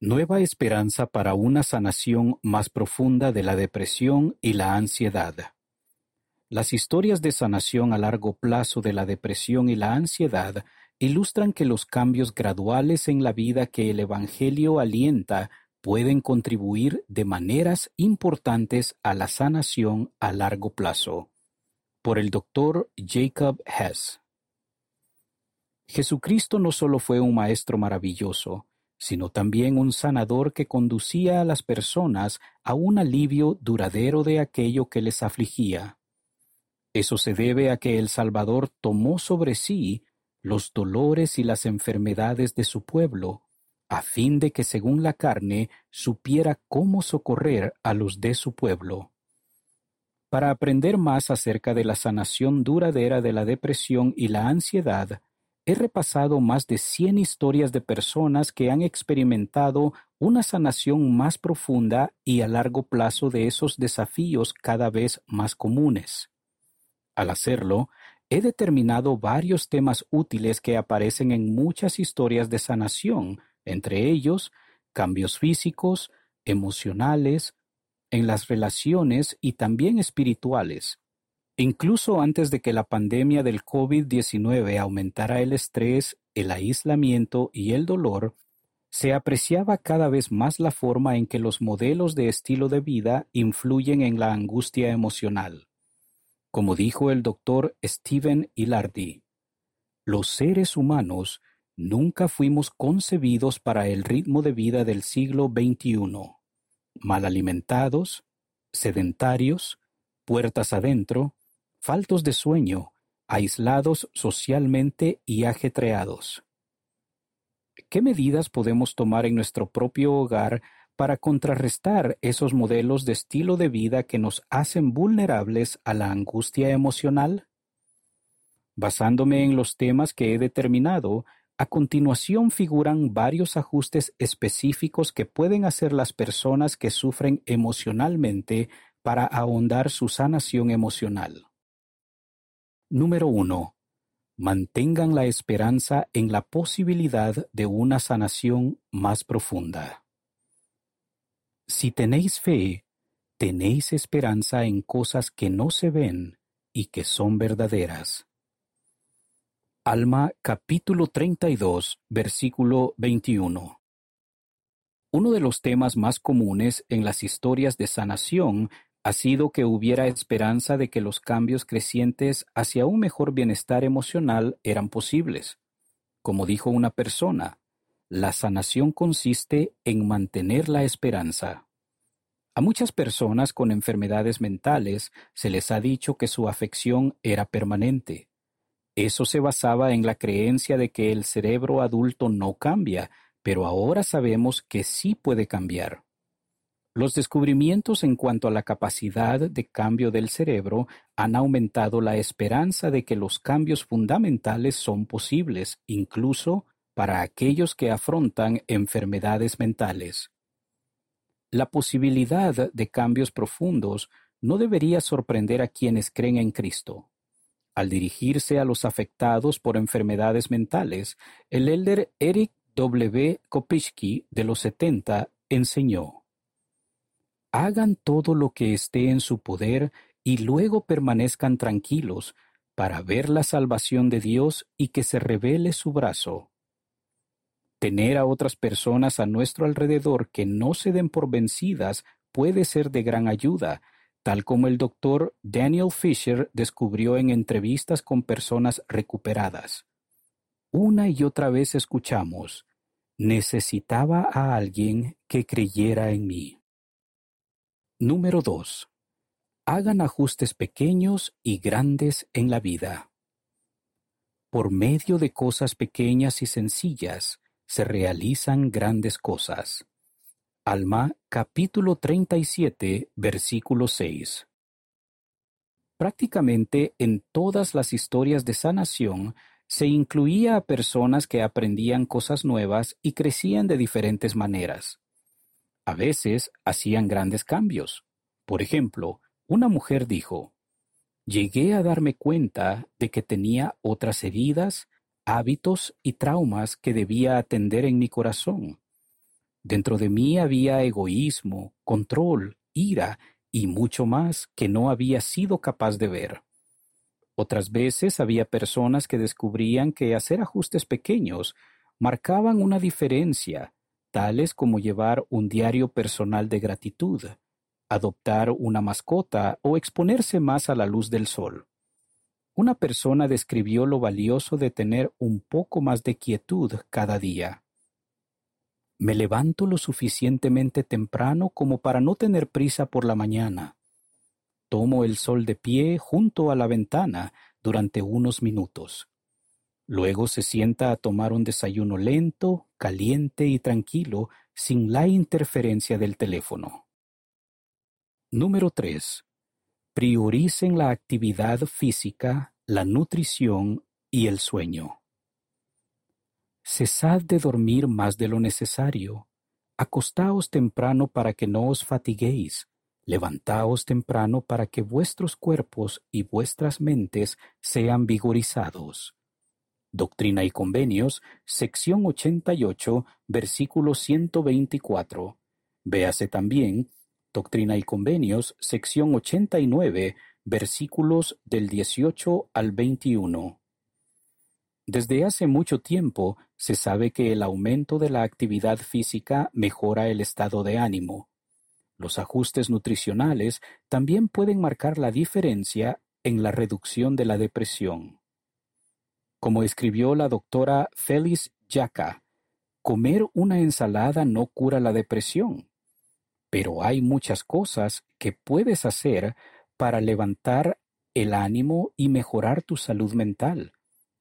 Nueva esperanza para una sanación más profunda de la depresión y la ansiedad. Las historias de sanación a largo plazo de la depresión y la ansiedad ilustran que los cambios graduales en la vida que el Evangelio alienta pueden contribuir de maneras importantes a la sanación a largo plazo. Por el doctor Jacob Hess. Jesucristo no solo fue un maestro maravilloso, sino también un sanador que conducía a las personas a un alivio duradero de aquello que les afligía. Eso se debe a que el Salvador tomó sobre sí los dolores y las enfermedades de su pueblo, a fin de que según la carne supiera cómo socorrer a los de su pueblo. Para aprender más acerca de la sanación duradera de la depresión y la ansiedad, He repasado más de 100 historias de personas que han experimentado una sanación más profunda y a largo plazo de esos desafíos cada vez más comunes. Al hacerlo, he determinado varios temas útiles que aparecen en muchas historias de sanación, entre ellos cambios físicos, emocionales, en las relaciones y también espirituales. Incluso antes de que la pandemia del COVID-19 aumentara el estrés, el aislamiento y el dolor, se apreciaba cada vez más la forma en que los modelos de estilo de vida influyen en la angustia emocional. Como dijo el doctor Stephen Ilardi, los seres humanos nunca fuimos concebidos para el ritmo de vida del siglo XXI, mal alimentados, sedentarios, puertas adentro, faltos de sueño, aislados socialmente y ajetreados. ¿Qué medidas podemos tomar en nuestro propio hogar para contrarrestar esos modelos de estilo de vida que nos hacen vulnerables a la angustia emocional? Basándome en los temas que he determinado, a continuación figuran varios ajustes específicos que pueden hacer las personas que sufren emocionalmente para ahondar su sanación emocional. Número 1. Mantengan la esperanza en la posibilidad de una sanación más profunda. Si tenéis fe, tenéis esperanza en cosas que no se ven y que son verdaderas. Alma capítulo 32, versículo 21. Uno de los temas más comunes en las historias de sanación ha sido que hubiera esperanza de que los cambios crecientes hacia un mejor bienestar emocional eran posibles. Como dijo una persona, la sanación consiste en mantener la esperanza. A muchas personas con enfermedades mentales se les ha dicho que su afección era permanente. Eso se basaba en la creencia de que el cerebro adulto no cambia, pero ahora sabemos que sí puede cambiar. Los descubrimientos en cuanto a la capacidad de cambio del cerebro han aumentado la esperanza de que los cambios fundamentales son posibles, incluso para aquellos que afrontan enfermedades mentales. La posibilidad de cambios profundos no debería sorprender a quienes creen en Cristo. Al dirigirse a los afectados por enfermedades mentales, el elder Eric W. Kopischke de los 70 enseñó hagan todo lo que esté en su poder y luego permanezcan tranquilos para ver la salvación de Dios y que se revele su brazo. Tener a otras personas a nuestro alrededor que no se den por vencidas puede ser de gran ayuda, tal como el doctor Daniel Fisher descubrió en entrevistas con personas recuperadas. Una y otra vez escuchamos, necesitaba a alguien que creyera en mí. Número 2. Hagan ajustes pequeños y grandes en la vida. Por medio de cosas pequeñas y sencillas se realizan grandes cosas. Alma capítulo 37 versículo 6. Prácticamente en todas las historias de sanación se incluía a personas que aprendían cosas nuevas y crecían de diferentes maneras. A veces hacían grandes cambios. Por ejemplo, una mujer dijo, Llegué a darme cuenta de que tenía otras heridas, hábitos y traumas que debía atender en mi corazón. Dentro de mí había egoísmo, control, ira y mucho más que no había sido capaz de ver. Otras veces había personas que descubrían que hacer ajustes pequeños marcaban una diferencia, tales como llevar un diario personal de gratitud, adoptar una mascota o exponerse más a la luz del sol. Una persona describió lo valioso de tener un poco más de quietud cada día. Me levanto lo suficientemente temprano como para no tener prisa por la mañana. Tomo el sol de pie junto a la ventana durante unos minutos. Luego se sienta a tomar un desayuno lento, caliente y tranquilo, sin la interferencia del teléfono. Número 3. Prioricen la actividad física, la nutrición y el sueño. Cesad de dormir más de lo necesario. Acostaos temprano para que no os fatiguéis. Levantaos temprano para que vuestros cuerpos y vuestras mentes sean vigorizados. Doctrina y Convenios, sección 88, versículo 124. Véase también Doctrina y Convenios, sección 89, versículos del 18 al 21. Desde hace mucho tiempo se sabe que el aumento de la actividad física mejora el estado de ánimo. Los ajustes nutricionales también pueden marcar la diferencia en la reducción de la depresión. Como escribió la doctora Félix Jaca, comer una ensalada no cura la depresión, pero hay muchas cosas que puedes hacer para levantar el ánimo y mejorar tu salud mental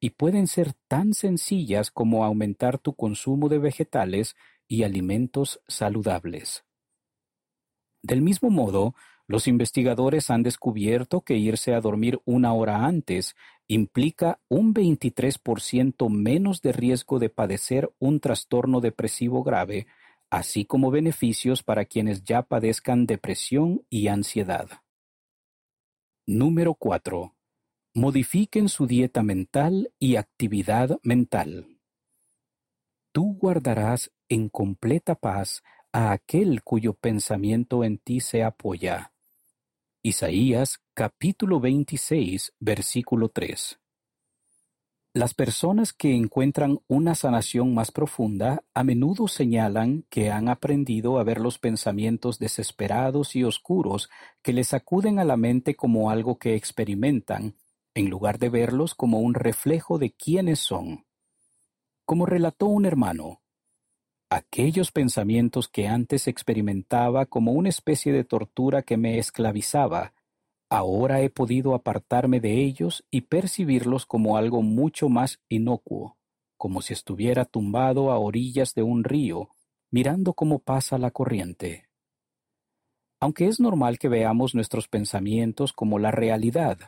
y pueden ser tan sencillas como aumentar tu consumo de vegetales y alimentos saludables. Del mismo modo, los investigadores han descubierto que irse a dormir una hora antes implica un 23% menos de riesgo de padecer un trastorno depresivo grave, así como beneficios para quienes ya padezcan depresión y ansiedad. Número 4. Modifiquen su dieta mental y actividad mental. Tú guardarás en completa paz a aquel cuyo pensamiento en ti se apoya. Isaías capítulo 26 versículo 3. Las personas que encuentran una sanación más profunda a menudo señalan que han aprendido a ver los pensamientos desesperados y oscuros que les acuden a la mente como algo que experimentan en lugar de verlos como un reflejo de quiénes son. Como relató un hermano, aquellos pensamientos que antes experimentaba como una especie de tortura que me esclavizaba, ahora he podido apartarme de ellos y percibirlos como algo mucho más inocuo, como si estuviera tumbado a orillas de un río, mirando cómo pasa la corriente. Aunque es normal que veamos nuestros pensamientos como la realidad,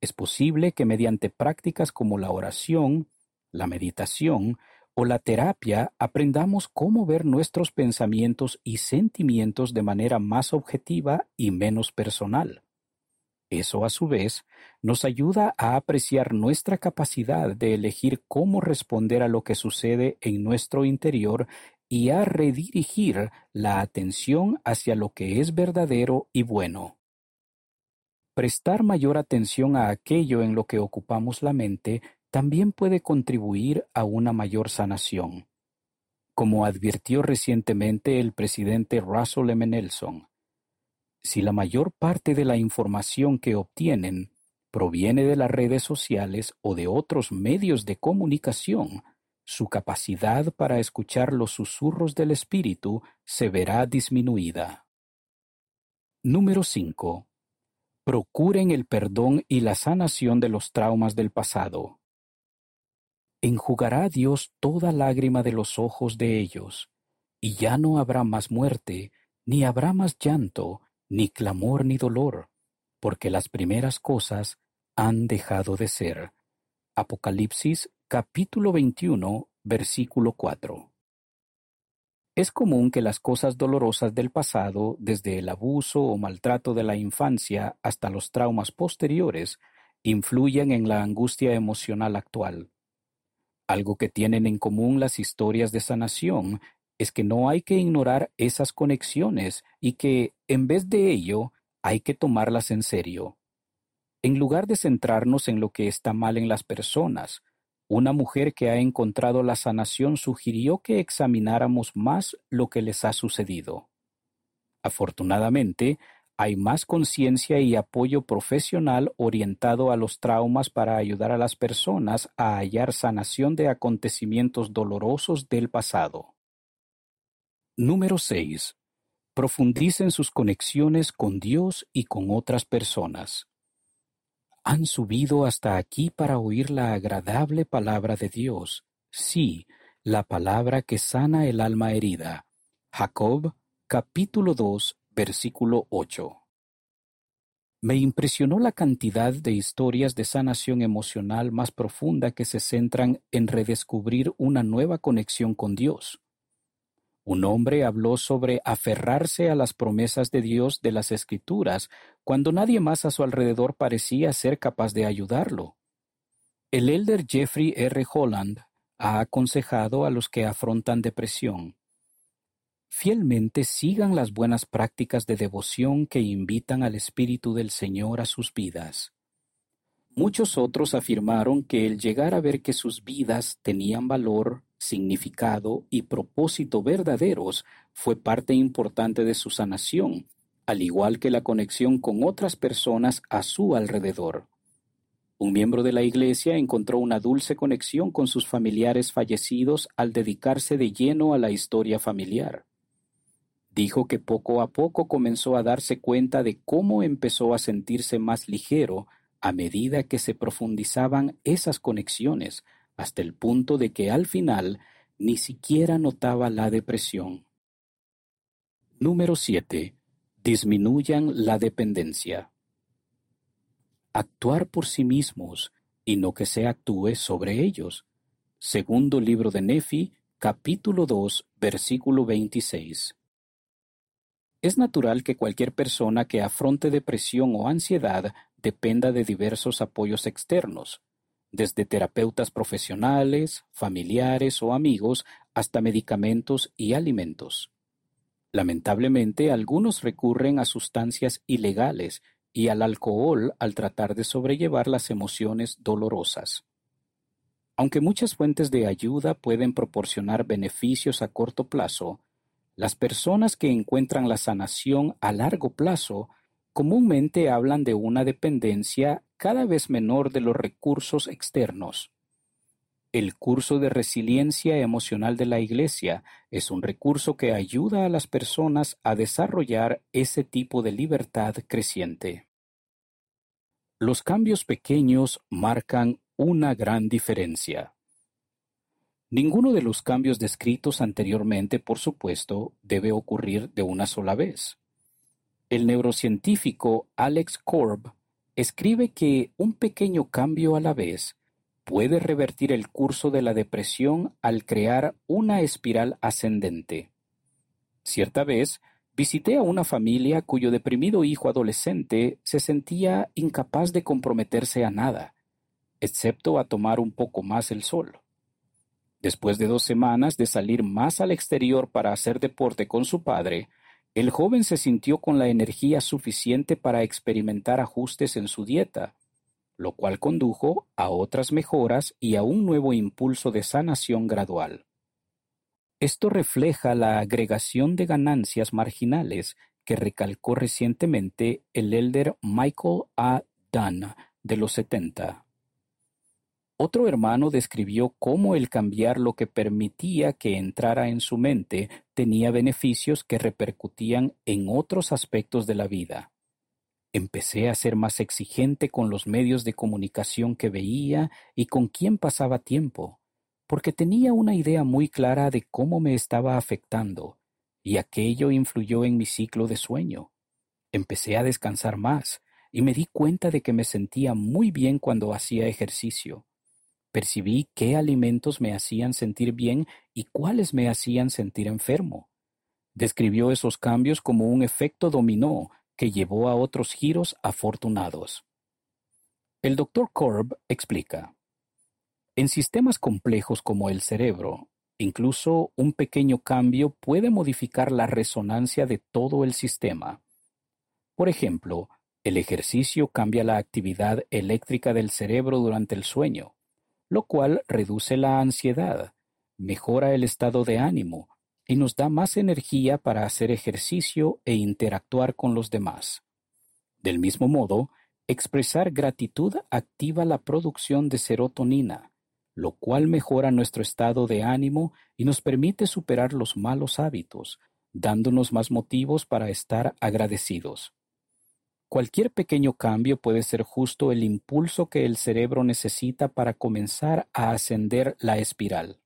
es posible que mediante prácticas como la oración, la meditación o la terapia aprendamos cómo ver nuestros pensamientos y sentimientos de manera más objetiva y menos personal. Eso a su vez nos ayuda a apreciar nuestra capacidad de elegir cómo responder a lo que sucede en nuestro interior y a redirigir la atención hacia lo que es verdadero y bueno. Prestar mayor atención a aquello en lo que ocupamos la mente también puede contribuir a una mayor sanación. Como advirtió recientemente el presidente Russell M. Nelson, si la mayor parte de la información que obtienen proviene de las redes sociales o de otros medios de comunicación, su capacidad para escuchar los susurros del espíritu se verá disminuida. Número 5. Procuren el perdón y la sanación de los traumas del pasado. Enjugará Dios toda lágrima de los ojos de ellos, y ya no habrá más muerte, ni habrá más llanto, ni clamor ni dolor, porque las primeras cosas han dejado de ser. Apocalipsis capítulo 21, versículo 4. Es común que las cosas dolorosas del pasado, desde el abuso o maltrato de la infancia hasta los traumas posteriores, influyan en la angustia emocional actual. Algo que tienen en común las historias de sanación es que no hay que ignorar esas conexiones y que, en vez de ello, hay que tomarlas en serio. En lugar de centrarnos en lo que está mal en las personas, una mujer que ha encontrado la sanación sugirió que examináramos más lo que les ha sucedido. Afortunadamente, hay más conciencia y apoyo profesional orientado a los traumas para ayudar a las personas a hallar sanación de acontecimientos dolorosos del pasado. Número 6. Profundicen sus conexiones con Dios y con otras personas. Han subido hasta aquí para oír la agradable palabra de Dios, sí, la palabra que sana el alma herida. Jacob, capítulo 2, versículo 8. Me impresionó la cantidad de historias de sanación emocional más profunda que se centran en redescubrir una nueva conexión con Dios. Un hombre habló sobre aferrarse a las promesas de Dios de las Escrituras cuando nadie más a su alrededor parecía ser capaz de ayudarlo. El elder Jeffrey R. Holland ha aconsejado a los que afrontan depresión. Fielmente sigan las buenas prácticas de devoción que invitan al Espíritu del Señor a sus vidas. Muchos otros afirmaron que el llegar a ver que sus vidas tenían valor significado y propósito verdaderos fue parte importante de su sanación, al igual que la conexión con otras personas a su alrededor. Un miembro de la Iglesia encontró una dulce conexión con sus familiares fallecidos al dedicarse de lleno a la historia familiar. Dijo que poco a poco comenzó a darse cuenta de cómo empezó a sentirse más ligero a medida que se profundizaban esas conexiones, hasta el punto de que al final ni siquiera notaba la depresión. Número 7. Disminuyan la dependencia. Actuar por sí mismos y no que se actúe sobre ellos. Segundo libro de Nefi, capítulo 2, versículo 26. Es natural que cualquier persona que afronte depresión o ansiedad dependa de diversos apoyos externos, desde terapeutas profesionales, familiares o amigos hasta medicamentos y alimentos. Lamentablemente, algunos recurren a sustancias ilegales y al alcohol al tratar de sobrellevar las emociones dolorosas. Aunque muchas fuentes de ayuda pueden proporcionar beneficios a corto plazo, las personas que encuentran la sanación a largo plazo comúnmente hablan de una dependencia cada vez menor de los recursos externos. El curso de resiliencia emocional de la Iglesia es un recurso que ayuda a las personas a desarrollar ese tipo de libertad creciente. Los cambios pequeños marcan una gran diferencia. Ninguno de los cambios descritos anteriormente, por supuesto, debe ocurrir de una sola vez. El neurocientífico Alex Korb escribe que un pequeño cambio a la vez puede revertir el curso de la depresión al crear una espiral ascendente. Cierta vez, visité a una familia cuyo deprimido hijo adolescente se sentía incapaz de comprometerse a nada, excepto a tomar un poco más el sol. Después de dos semanas de salir más al exterior para hacer deporte con su padre, el joven se sintió con la energía suficiente para experimentar ajustes en su dieta, lo cual condujo a otras mejoras y a un nuevo impulso de sanación gradual. Esto refleja la agregación de ganancias marginales que recalcó recientemente el elder Michael A. Dunn de los 70. Otro hermano describió cómo el cambiar lo que permitía que entrara en su mente tenía beneficios que repercutían en otros aspectos de la vida. Empecé a ser más exigente con los medios de comunicación que veía y con quién pasaba tiempo, porque tenía una idea muy clara de cómo me estaba afectando, y aquello influyó en mi ciclo de sueño. Empecé a descansar más, y me di cuenta de que me sentía muy bien cuando hacía ejercicio. Percibí qué alimentos me hacían sentir bien y cuáles me hacían sentir enfermo. Describió esos cambios como un efecto dominó que llevó a otros giros afortunados. El Dr. Korb explica. En sistemas complejos como el cerebro, Incluso un pequeño cambio puede modificar la resonancia de todo el sistema. Por ejemplo, el ejercicio cambia la actividad eléctrica del cerebro durante el sueño, lo cual reduce la ansiedad, mejora el estado de ánimo y nos da más energía para hacer ejercicio e interactuar con los demás. Del mismo modo, expresar gratitud activa la producción de serotonina, lo cual mejora nuestro estado de ánimo y nos permite superar los malos hábitos, dándonos más motivos para estar agradecidos. Cualquier pequeño cambio puede ser justo el impulso que el cerebro necesita para comenzar a ascender la espiral.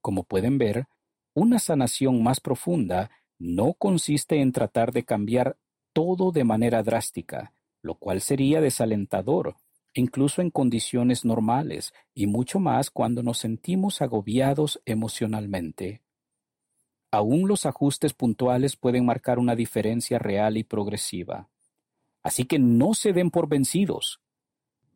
Como pueden ver, una sanación más profunda no consiste en tratar de cambiar todo de manera drástica, lo cual sería desalentador, incluso en condiciones normales, y mucho más cuando nos sentimos agobiados emocionalmente. Aún los ajustes puntuales pueden marcar una diferencia real y progresiva. Así que no se den por vencidos.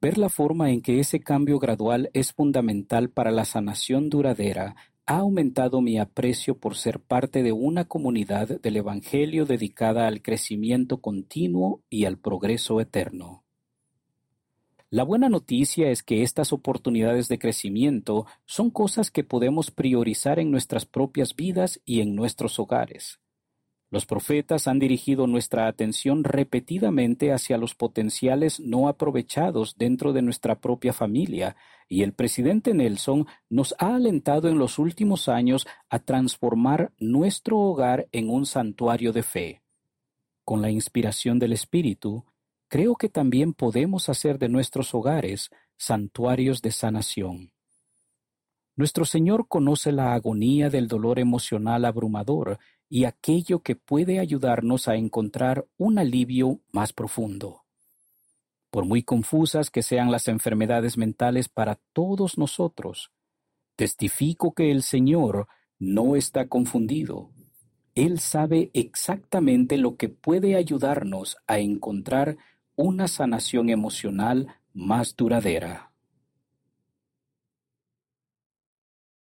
Ver la forma en que ese cambio gradual es fundamental para la sanación duradera ha aumentado mi aprecio por ser parte de una comunidad del Evangelio dedicada al crecimiento continuo y al progreso eterno. La buena noticia es que estas oportunidades de crecimiento son cosas que podemos priorizar en nuestras propias vidas y en nuestros hogares. Los profetas han dirigido nuestra atención repetidamente hacia los potenciales no aprovechados dentro de nuestra propia familia, y el presidente Nelson nos ha alentado en los últimos años a transformar nuestro hogar en un santuario de fe. Con la inspiración del Espíritu, creo que también podemos hacer de nuestros hogares santuarios de sanación. Nuestro Señor conoce la agonía del dolor emocional abrumador y aquello que puede ayudarnos a encontrar un alivio más profundo. Por muy confusas que sean las enfermedades mentales para todos nosotros, testifico que el Señor no está confundido. Él sabe exactamente lo que puede ayudarnos a encontrar una sanación emocional más duradera.